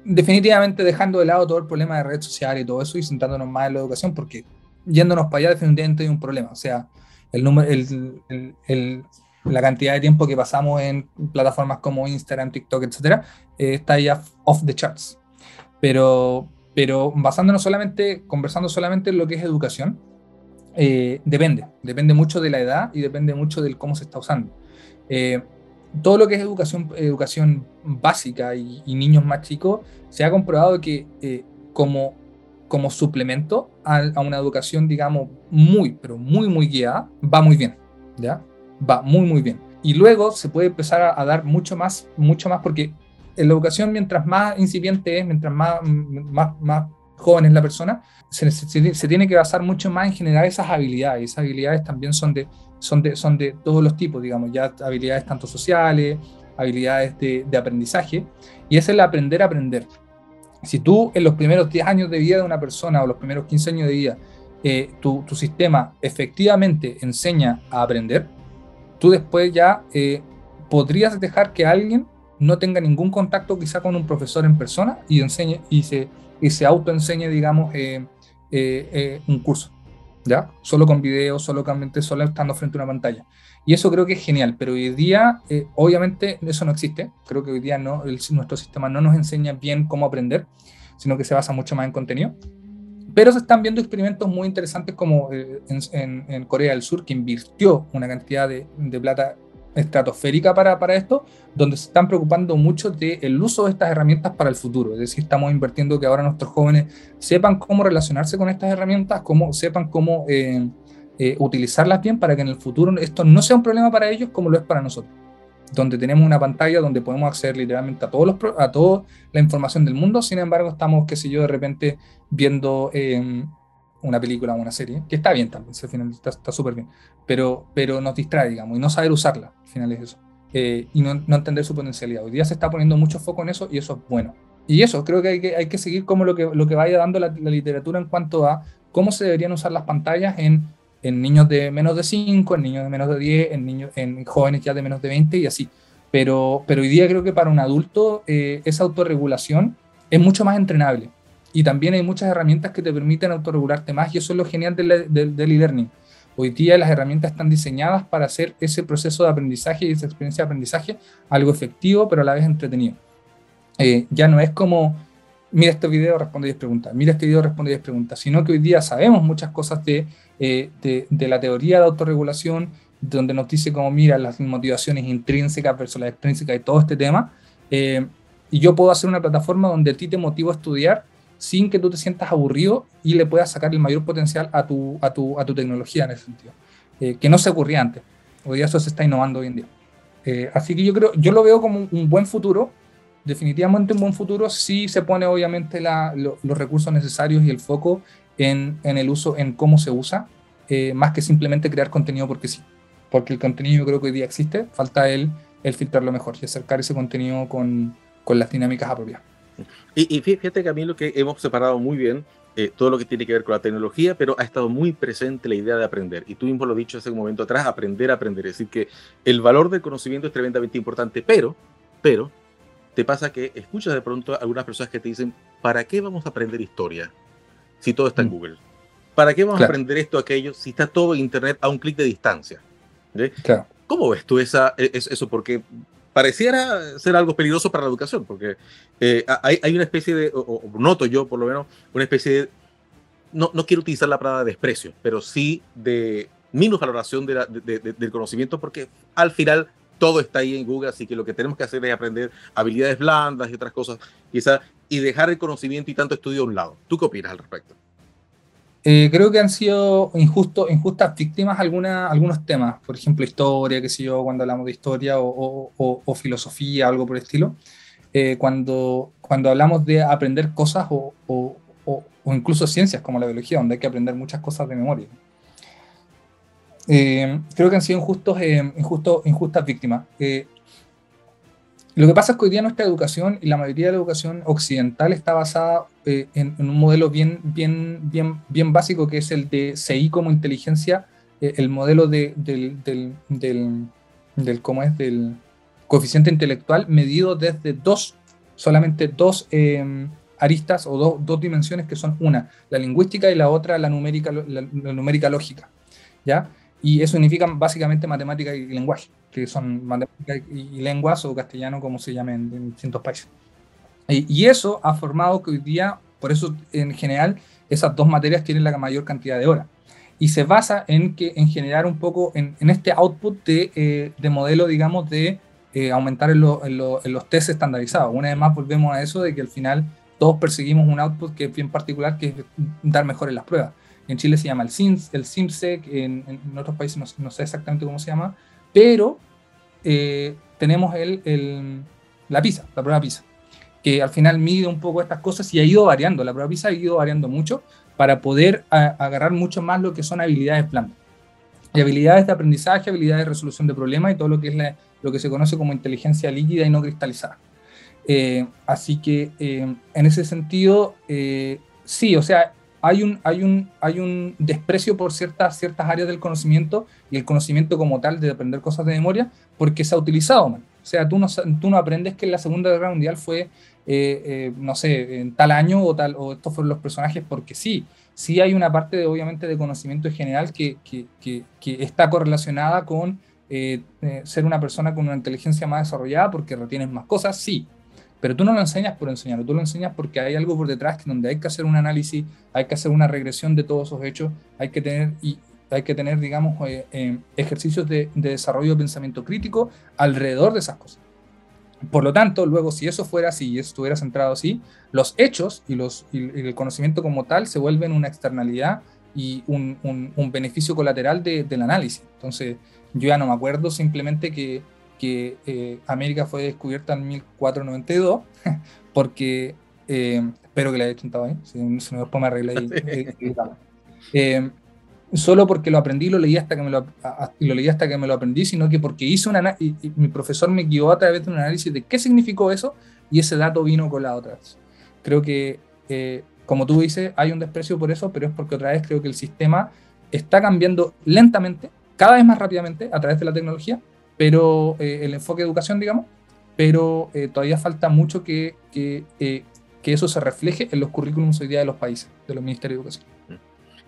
S2: definitivamente dejando de lado todo el problema de redes sociales y todo eso y sentándonos más en la educación, porque yéndonos para allá definitivamente hay un problema. O sea, el número, el, la cantidad de tiempo que pasamos en plataformas como Instagram, TikTok, etcétera, eh, está ya off the charts. Pero, pero basándonos solamente, conversando solamente en lo que es educación, eh, depende, depende mucho de la edad y depende mucho del cómo se está usando. Eh, todo lo que es educación, educación básica y, niños más chicos, se ha comprobado que como, como suplemento a, una educación, digamos, muy, pero muy, muy guiada, va muy bien. ¿ya? va muy, muy bien. Y luego se puede empezar a, dar mucho más, mucho más, porque en la educación, mientras más incipiente es, mientras más, más, más joven es la persona, se, se, tiene que basar mucho más en generar esas habilidades. Esas habilidades también son de, son de, son de todos los tipos, digamos, ya habilidades tanto sociales, habilidades de, de aprendizaje, y es el aprender a aprender. Si tú en los primeros 10 años de vida de una persona o los primeros 15 años de vida, eh, tu, sistema efectivamente enseña a aprender, tú después ya eh, podrías dejar que alguien no tenga ningún contacto quizá con un profesor en persona y, enseñe, y, se, y se autoenseñe, digamos, eh, un curso, ¿ya? Solo con video, solo, solo estando frente a una pantalla. Y eso creo que es genial, pero hoy día, obviamente, eso no existe. Creo que hoy día no, nuestro sistema no nos enseña bien cómo aprender, sino que se basa mucho más en contenido. Pero se están viendo experimentos muy interesantes como eh, en, Corea del Sur, que invirtió una cantidad de, plata estratosférica para, para, esto, donde se están preocupando mucho del uso de estas herramientas para el futuro. Es decir, estamos invirtiendo que ahora nuestros jóvenes sepan cómo relacionarse con estas herramientas, cómo sepan cómo eh, eh, utilizarlas bien para que en el futuro esto no sea un problema para ellos como lo es para nosotros donde tenemos una pantalla donde podemos acceder literalmente a, todos los, a toda la información del mundo, sin embargo estamos, qué sé yo, de repente viendo em, una película o una serie, que está bien también, al final está súper bien, pero, pero nos distrae, digamos, y no saber usarla, al final es eso, eh, y no, no, entender su potencialidad. Hoy día se está poniendo mucho foco en eso y eso es bueno. Y eso, creo que hay que, hay que seguir como lo que, lo que vaya dando la, la literatura en cuanto a cómo se deberían usar las pantallas en en niños de menos de 5, en niños de menos de 10, en, niños, en jóvenes ya de menos de 20 y así. Pero, pero hoy día creo que para un adulto eh, esa autorregulación es mucho más entrenable. Y también hay muchas herramientas que te permiten autorregularte más y eso es lo genial del, del, e-learning. Hoy día las herramientas están diseñadas para hacer ese proceso de aprendizaje y esa experiencia de aprendizaje algo efectivo, pero a la vez entretenido. Eh, ya no es como mira este video, responde 10 preguntas, mira este video, responde 10 preguntas, sino que hoy día sabemos muchas cosas de, eh, de, la teoría de autorregulación, donde nos dice como, mira, las motivaciones intrínsecas versus las extrínsecas y todo este tema, eh, y yo puedo hacer una plataforma donde a ti te motivo a estudiar sin que tú te sientas aburrido y le puedas sacar el mayor potencial a tu, a tu, a tu tecnología en ese sentido, eh, que no se ocurría antes. Hoy día eso se está innovando hoy en día. así que yo creo, yo lo veo como un buen futuro, definitivamente un buen futuro si se pone obviamente los recursos necesarios y el foco en, el uso, en cómo se usa, eh, más que simplemente crear contenido porque sí. Porque el contenido yo creo que hoy día existe, falta el, el filtrarlo mejor y acercar ese contenido con, con las dinámicas apropiadas.
S1: Y, y, fíjate que a mí lo que hemos separado muy bien, eh, todo lo que tiene que ver con la tecnología, pero ha estado muy presente la idea de aprender. Y tú mismo lo has dicho hace un momento atrás, aprender, aprender. Es decir, que el valor del conocimiento es tremendamente importante, pero, pero te pasa que escuchas de pronto a algunas personas que te dicen, ¿para qué vamos a aprender historia si todo está en mm. Google? ¿Para qué vamos a aprender esto, aquello, si está todo en Internet a un clic de distancia? ¿Cómo ves tú esa, e, eso? Porque pareciera ser algo peligroso para la educación, porque eh, hay, una especie de, o, noto yo por lo menos, una especie de, no, no quiero utilizar la palabra desprecio, pero sí de minusvaloración de del conocimiento, porque al final todo está ahí en Google, así que lo que tenemos que hacer es aprender habilidades blandas y otras cosas, quizás, y dejar el conocimiento y tanto estudio a un lado. ¿Tú qué opinas al respecto?
S2: Eh, creo que han sido injusto, injustas víctimas alguna, algunos temas, por ejemplo, historia, qué sé yo, cuando hablamos de historia o, o, filosofía, algo por el estilo. Eh, cuando, cuando hablamos de aprender cosas o, o, incluso ciencias como la biología, donde hay que aprender muchas cosas de memoria. Eh, creo que han sido injustos, eh, injustas víctimas. Eh, lo que pasa es que hoy día nuestra educación y la mayoría de la educación occidental está basada en, un modelo bien, bien, bien, bien básico que es el de CI como inteligencia, el modelo de, del, del, del, ¿cómo es? del coeficiente intelectual medido desde dos, solamente dos aristas o dos dimensiones que son una, la lingüística y la otra, la numérica, la, numérica lógica. ¿ya? Y eso significa básicamente matemática y lenguaje, que son matemática y lenguas o castellano, como se llama en, distintos países. Y, eso ha formado que hoy día, por eso en general, esas dos materias tienen la mayor cantidad de horas. Y se basa en, que, en generar un poco en, este output de, eh, de modelo, digamos, de eh, aumentar en, los test estandarizados. Una vez más volvemos a eso de que al final todos perseguimos un output que es bien particular, que es dar mejor en las pruebas. En Chile se llama el, SIMS, el SIMSEC, en, en otros países no, sé exactamente cómo se llama, pero eh, tenemos el, la PISA, la prueba PISA, que al final mide un poco estas cosas y ha ido variando. La prueba PISA ha ido variando mucho para poder agarrar mucho más lo que son habilidades blandas. Y habilidades de aprendizaje, habilidades de resolución de problemas y todo lo que es lo que se conoce como inteligencia líquida y no cristalizada. Eh, así que eh, en ese sentido, eh, sí, o sea, hay un, hay, un, hay un desprecio por ciertas, ciertas áreas del conocimiento y el conocimiento como tal de aprender cosas de memoria porque se ha utilizado O sea, tú no, tú no aprendes que la Segunda Guerra Mundial fue, no sé, en tal año o, tal, o estos fueron los personajes porque sí. Sí hay una parte, de, obviamente, de conocimiento general que, que, que, que está correlacionada con eh, eh, ser una persona con una inteligencia más desarrollada porque retienes más cosas, sí, pero tú no lo enseñas por enseñarlo, tú lo enseñas porque hay algo por detrás donde hay que hacer un análisis, hay que hacer una regresión de todos esos hechos, hay que tener, y hay que tener digamos, eh, ejercicios de, desarrollo de pensamiento crítico alrededor de esas cosas. Por lo tanto, luego, si eso fuera así y estuviera centrado así, los hechos y, el conocimiento como tal se vuelven una externalidad y un, beneficio colateral del análisis. Entonces, yo ya no me acuerdo simplemente que, eh, América fue descubierta en 1492, (laughs) porque eh, espero que le haya chuntado ahí, si, si después me arreglé ahí. (laughs) Eh, solo porque lo aprendí lo leí hasta que me lo, lo leí hasta que me lo aprendí, sino que porque hice una y, mi profesor me guió a través de un análisis de qué significó eso y ese dato vino con la otra vez. Creo que, como tú dices, hay un desprecio por eso, pero es porque otra vez creo que el sistema está cambiando lentamente cada vez más rápidamente a través de la tecnología, pero eh, el enfoque de educación, digamos, pero eh, todavía falta mucho que, que, eh, que, eso se refleje en los currículums hoy día de los países, de los ministerios de educación.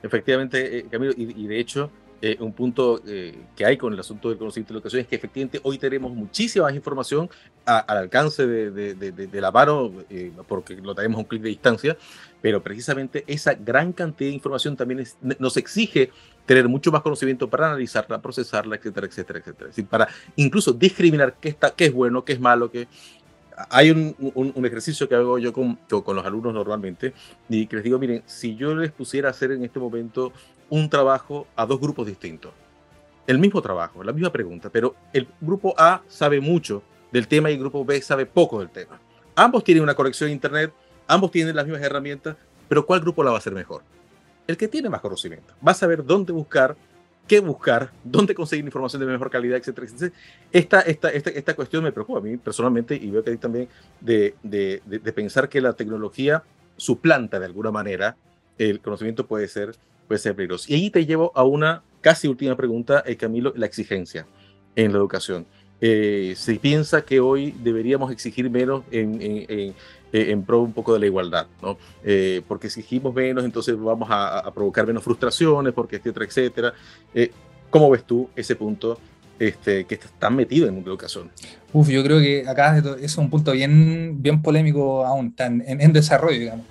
S1: Efectivamente, Camilo, y, de hecho, un punto que hay con el asunto del conocimiento de la educación es que efectivamente hoy tenemos muchísima más información al alcance de, de, de, la mano, porque lo tenemos a un clic de distancia, pero precisamente esa gran cantidad de información también nos exige tener mucho más conocimiento para analizarla, procesarla, etcétera, etcétera, etcétera. Es decir, para incluso discriminar qué, está, qué es bueno, qué es malo, qué... Hay un, un, ejercicio que hago yo con, con los alumnos normalmente y que les digo, miren, si yo les pusiera a hacer en este momento un trabajo a dos grupos distintos, el mismo trabajo, la misma pregunta, pero el grupo A sabe mucho del tema y el grupo B sabe poco del tema. Ambos tienen una conexión Internet, ambos tienen las mismas herramientas, pero ¿cuál grupo la va a hacer mejor? el que tiene más conocimiento. Va a saber dónde buscar, qué buscar, dónde conseguir información de mejor calidad, etcétera, etcétera. Esta, esta, esta, esta cuestión me preocupa a mí personalmente y veo que hay también de, de, de, pensar que la tecnología suplanta de alguna manera el conocimiento puede ser, puede ser peligroso. Y ahí te llevo a una casi última pregunta, eh, Camilo, la exigencia en la educación. Eh, se piensa que hoy deberíamos exigir menos en, en, eh, en pro un poco de la igualdad, ¿no? Eh, porque si exigimos menos, entonces vamos a, provocar menos frustraciones, porque etcétera, etcétera. Eh, ¿Cómo ves tú ese punto este, que está tan metido en la educación?
S2: Uf, yo creo que acá es un punto bien, bien polémico aún, tan en, desarrollo, digamos.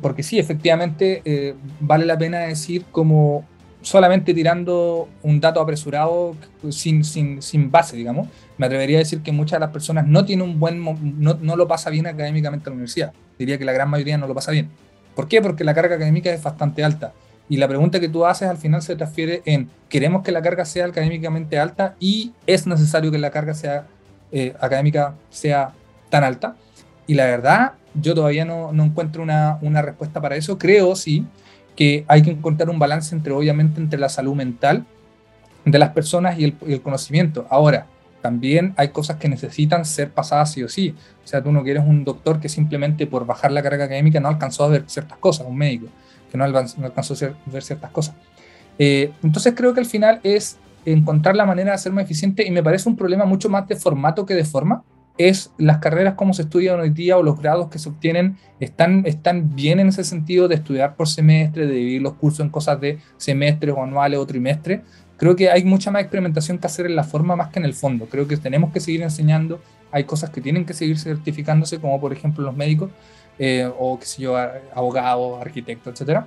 S2: Porque sí, efectivamente, vale la pena decir como solamente tirando un dato apresurado sin, sin, sin, base, digamos, me atrevería a decir que muchas de las personas no tienen un buen, no, no, lo pasa bien académicamente en la universidad. Diría que la gran mayoría no lo pasa bien. ¿Por qué? Porque la carga académica es bastante alta. Y la pregunta que tú haces al final se transfiere en, ¿queremos que la carga sea académicamente alta y es necesario que la carga sea eh, académica sea tan alta? Y la verdad, yo todavía no, encuentro una, una respuesta para eso. Creo, sí, que hay que encontrar un balance entre, obviamente, entre la salud mental de las personas y el, conocimiento. Ahora, también hay cosas que necesitan ser pasadas sí o sí. O sea, tú no quieres un doctor que simplemente por bajar la carga académica no alcanzó a ver ciertas cosas, un médico que no alcanzó a ver ciertas cosas. Eh, entonces creo que al final es encontrar la manera de ser más eficiente y me parece un problema mucho más de formato que de forma, es las carreras como se estudian hoy día o los grados que se obtienen están, están bien en ese sentido de estudiar por semestre, de dividir los cursos en cosas de semestres o anuales o trimestre. Creo que hay mucha más experimentación que hacer en la forma más que en el fondo. Creo que tenemos que seguir enseñando. Hay cosas que tienen que seguir certificándose, como por ejemplo los médicos, eh, o qué sé yo, abogados, arquitectos, etc.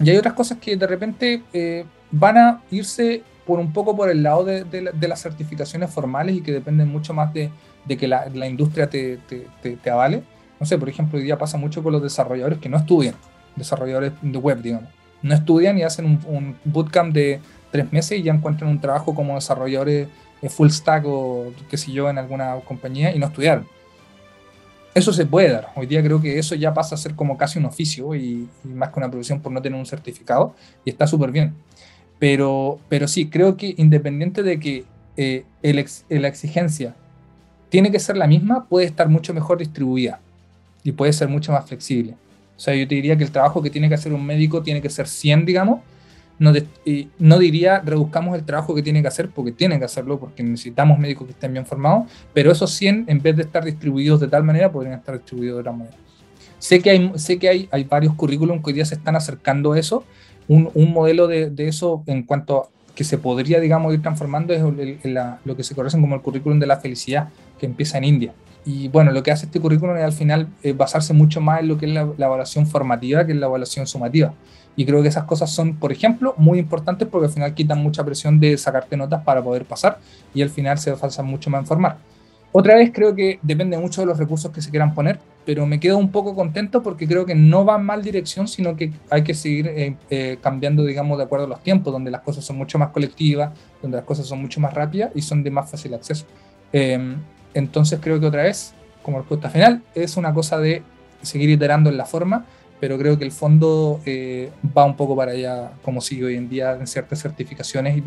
S2: Y hay otras cosas que de repente eh, van a irse por un poco por el lado de, de, las certificaciones formales y que dependen mucho más de, de que la, la industria te, te, te, avale. No sé, por ejemplo, hoy día pasa mucho con los desarrolladores que no estudian, desarrolladores de web, digamos. No estudian y hacen un, un bootcamp de tres meses y ya encuentran un trabajo como desarrolladores full stack o qué sé yo en alguna compañía y no estudiaron. Eso se puede dar. Hoy día creo que eso ya pasa a ser como casi un oficio y, más que una profesión por no tener un certificado y está súper bien. Pero, pero sí, creo que independiente de que eh, el la exigencia tiene que ser la misma, puede estar mucho mejor distribuida y puede ser mucho más flexible. O sea, yo te diría que el trabajo que tiene que hacer un médico tiene que ser 100, digamos. No, no diría reduzcamos el trabajo que tiene que hacer porque tiene que hacerlo, porque necesitamos médicos que estén bien formados, pero esos 100, en vez de estar distribuidos de tal manera, podrían estar distribuidos de otra manera. Sé que hay, sé que hay, hay varios currículums que hoy día se están acercando a eso. Un, un modelo de, de, eso en cuanto a que se podría, digamos, ir transformando es lo que se conoce como el currículum de la felicidad, que empieza en India. Y bueno, lo que hace este currículum es al final eh, basarse mucho más en lo que es la, evaluación formativa que en la evaluación sumativa. Y creo que esas cosas son, por ejemplo, muy importantes porque al final quitan mucha presión de sacarte notas para poder pasar y al final se basan mucho más en formar. Otra vez creo que depende mucho de los recursos que se quieran poner, pero me quedo un poco contento porque creo que no va en mal dirección, sino que hay que seguir eh, eh, cambiando, digamos, de acuerdo a los tiempos, donde las cosas son mucho más colectivas, donde las cosas son mucho más rápidas y son de más fácil acceso. Em, entonces creo que otra vez, como respuesta final, es una cosa de seguir iterando en la forma, pero creo que el fondo eh, va un poco para allá, como sigue hoy en día en ciertas certificaciones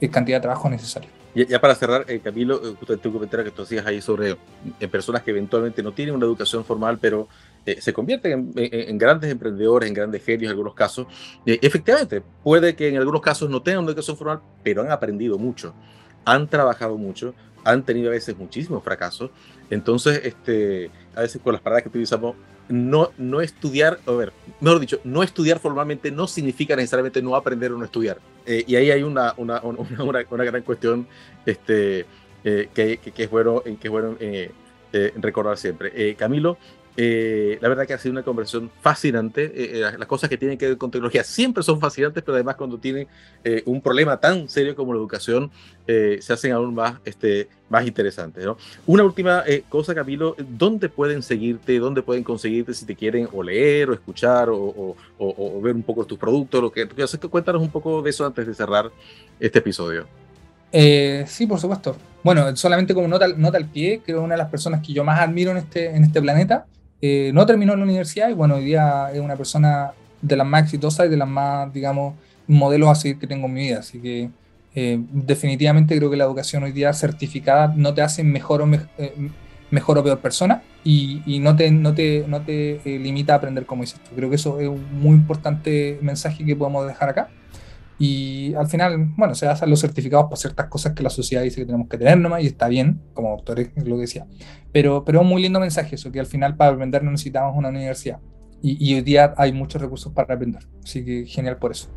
S2: y cantidad de trabajo necesario.
S1: Ya, para cerrar, eh, Camilo, eh, justamente un comentario que tú hacías ahí sobre eh, personas que eventualmente no tienen una educación formal, pero se convierten en, grandes emprendedores, en grandes genios en algunos casos. efectivamente, puede que en algunos casos no tengan una educación formal, pero han aprendido mucho, han trabajado mucho, han tenido a veces muchísimos fracasos. Entonces, este, a veces con las palabras que utilizamos, no, no estudiar, a ver, mejor dicho, no estudiar formalmente no significa necesariamente no aprender o no estudiar. Eh, y ahí hay una, una, una, gran cuestión este, eh, que, que, es bueno, que bueno eh, recordar siempre. Camilo, eh, la verdad que ha sido una conversación fascinante. Eh, eh, las cosas que tienen que ver con tecnología siempre son fascinantes, pero además cuando tienen un problema tan serio como la educación, se hacen aún más, este, más interesantes. Una última cosa, Camilo, ¿dónde pueden seguirte? ¿Dónde pueden conseguirte si te quieren o leer o escuchar o, o, ver un poco tus productos? Lo que cuéntanos un poco de eso antes de cerrar este episodio.
S2: sí, por supuesto. Bueno, solamente como nota, nota al pie, creo que una de las personas que yo más admiro en este, en este planeta eh, no terminó la universidad y bueno, hoy día es una persona de las más exitosas y de las más, digamos, modelos a seguir que tengo en mi vida. Así que eh, definitivamente creo que la educación hoy día certificada no te hace mejor o, eh, mejor o peor persona y, no te, no te, no te limita a aprender como dices tú. Creo que eso es un muy importante mensaje que podemos dejar acá. Y al final, bueno, se hacen los certificados por ciertas cosas que la sociedad dice que tenemos que tener nomás y está bien, como doctores lo decía. Pero, pero es un muy lindo mensaje eso, que al final para aprender no necesitamos una universidad. Y, hoy día hay muchos recursos para aprender. Así que genial por eso.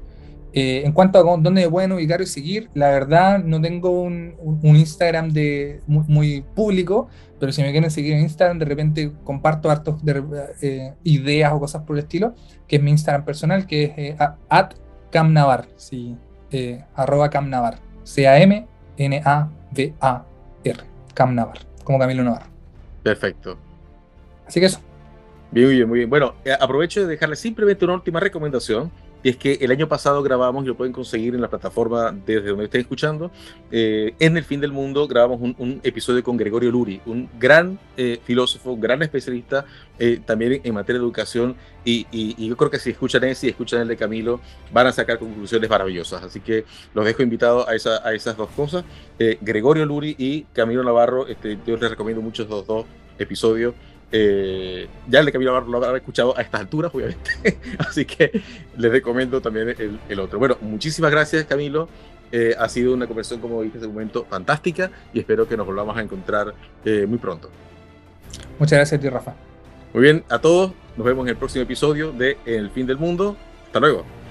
S2: Eh, en cuanto a dónde me pueden ubicar y seguir, la verdad no tengo un, un, Instagram de, muy, público, pero si me quieren seguir en Instagram, de repente comparto hartos de, eh, ideas o cosas por el estilo, que es mi Instagram personal, que es eh, at Camnavar, sí, eh, arroba Camnavar, C-A-M-N-A-V-A-R, Camnavar, como Camilo Navarro.
S1: Perfecto.
S2: Así que eso.
S1: Muy bien, muy bien. Bueno, eh, aprovecho de dejarle simplemente una última recomendación y es que el año pasado grabamos, y lo pueden conseguir en la plataforma desde donde estén escuchando, eh, en el fin del mundo grabamos un, episodio con Gregorio Luri, un gran eh, filósofo, un gran especialista eh, también en, materia de educación, y, yo creo que si escuchan ese y escuchan el de Camilo, van a sacar conclusiones maravillosas. Así que los dejo invitados a, esa, a esas dos cosas, Gregorio Luri y Camilo Navarro, este, yo les recomiendo mucho esos dos episodios. Eh, ya el de Camilo lo habrá escuchado a estas alturas, obviamente. (laughs) Así que les recomiendo también el, otro. Bueno, muchísimas gracias, Camilo. Eh, ha sido una conversación, como dije hace un momento, fantástica y espero que nos volvamos a encontrar eh, muy pronto.
S2: Muchas gracias a ti, Rafa.
S1: Muy bien, a todos, nos vemos en el próximo episodio de El fin del mundo. Hasta luego.